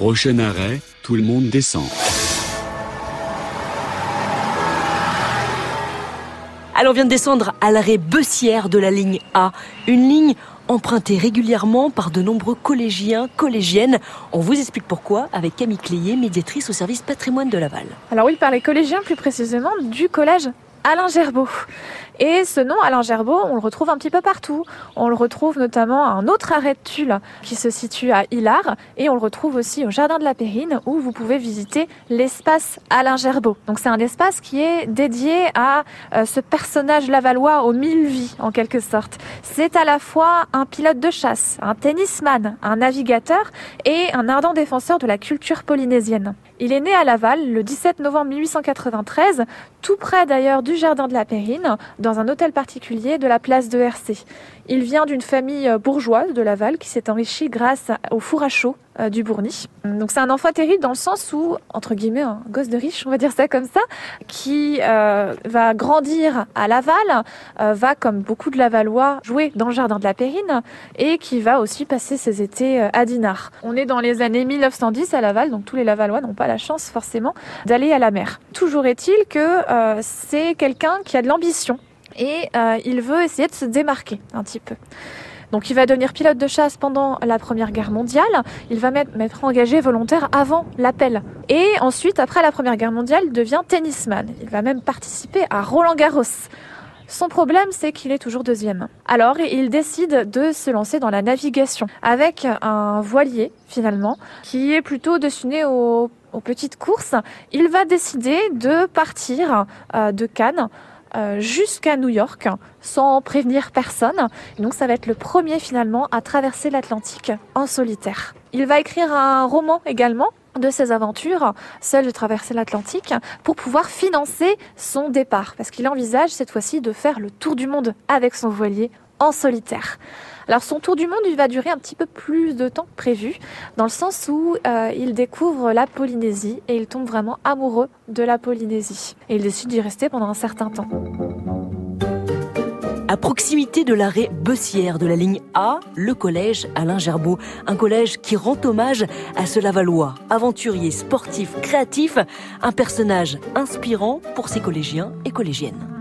Prochain arrêt, tout le monde descend. Alors on vient de descendre à l'arrêt Bessière de la ligne A, une ligne empruntée régulièrement par de nombreux collégiens, collégiennes. On vous explique pourquoi avec Camille Cléier, médiatrice au service patrimoine de Laval. Alors oui, par les collégiens plus précisément du collège Alain Gerbeau. Et ce nom, Alain Gerbeau, on le retrouve un petit peu partout. On le retrouve notamment à un autre arrêt de Tulle qui se situe à Hilar. Et on le retrouve aussi au Jardin de la Périne où vous pouvez visiter l'espace Alain Gerbeau. Donc c'est un espace qui est dédié à euh, ce personnage lavallois aux mille vies en quelque sorte. C'est à la fois un pilote de chasse, un tennisman, un navigateur et un ardent défenseur de la culture polynésienne. Il est né à Laval le 17 novembre 1893, tout près d'ailleurs du Jardin de la Périne, dans un hôtel particulier de la place de RC. Il vient d'une famille euh, bourgeoise de Laval qui s'est enrichie grâce au four à chaud euh, du Bourny. Donc c'est un enfant terrible dans le sens où, entre guillemets, un gosse de riche, on va dire ça comme ça, qui euh, va grandir à Laval, va comme beaucoup de Lavallois jouer dans le jardin de la Périne et qui va aussi passer ses étés à Dinard. On est dans les années 1910 à Laval, donc tous les Lavallois n'ont pas la chance forcément d'aller à la mer. Toujours est-il que c'est quelqu'un qui a de l'ambition et euh, il veut essayer de se démarquer un petit peu. Donc il va devenir pilote de chasse pendant la Première Guerre mondiale, il va m'être engagé volontaire avant l'appel. Et ensuite, après la Première Guerre mondiale, il devient tennisman. Il va même participer à Roland Garros. Son problème, c'est qu'il est toujours deuxième. Alors, il décide de se lancer dans la navigation avec un voilier, finalement, qui est plutôt destiné aux, petites courses. Il va décider de partir euh, de Cannes jusqu'à New York sans prévenir personne. donc ça va être le premier finalement à traverser l'Atlantique en solitaire. Il va écrire un roman également de ses aventures, seul de traverser l'Atlantique, pour pouvoir financer son départ, parce qu'il envisage cette fois-ci de faire le tour du monde avec son voilier en solitaire. Alors son tour du monde, il va durer un petit peu plus de temps prévu, dans le sens où euh, il découvre la Polynésie et il tombe vraiment amoureux de la Polynésie. Et il décide d'y rester pendant un certain temps. À proximité de l'arrêt Bessière de la ligne A, le collège Alain Gerbeau. Un collège qui rend hommage à ce Lavallois, aventurier, sportif, créatif, un personnage inspirant pour ses collégiens et collégiennes.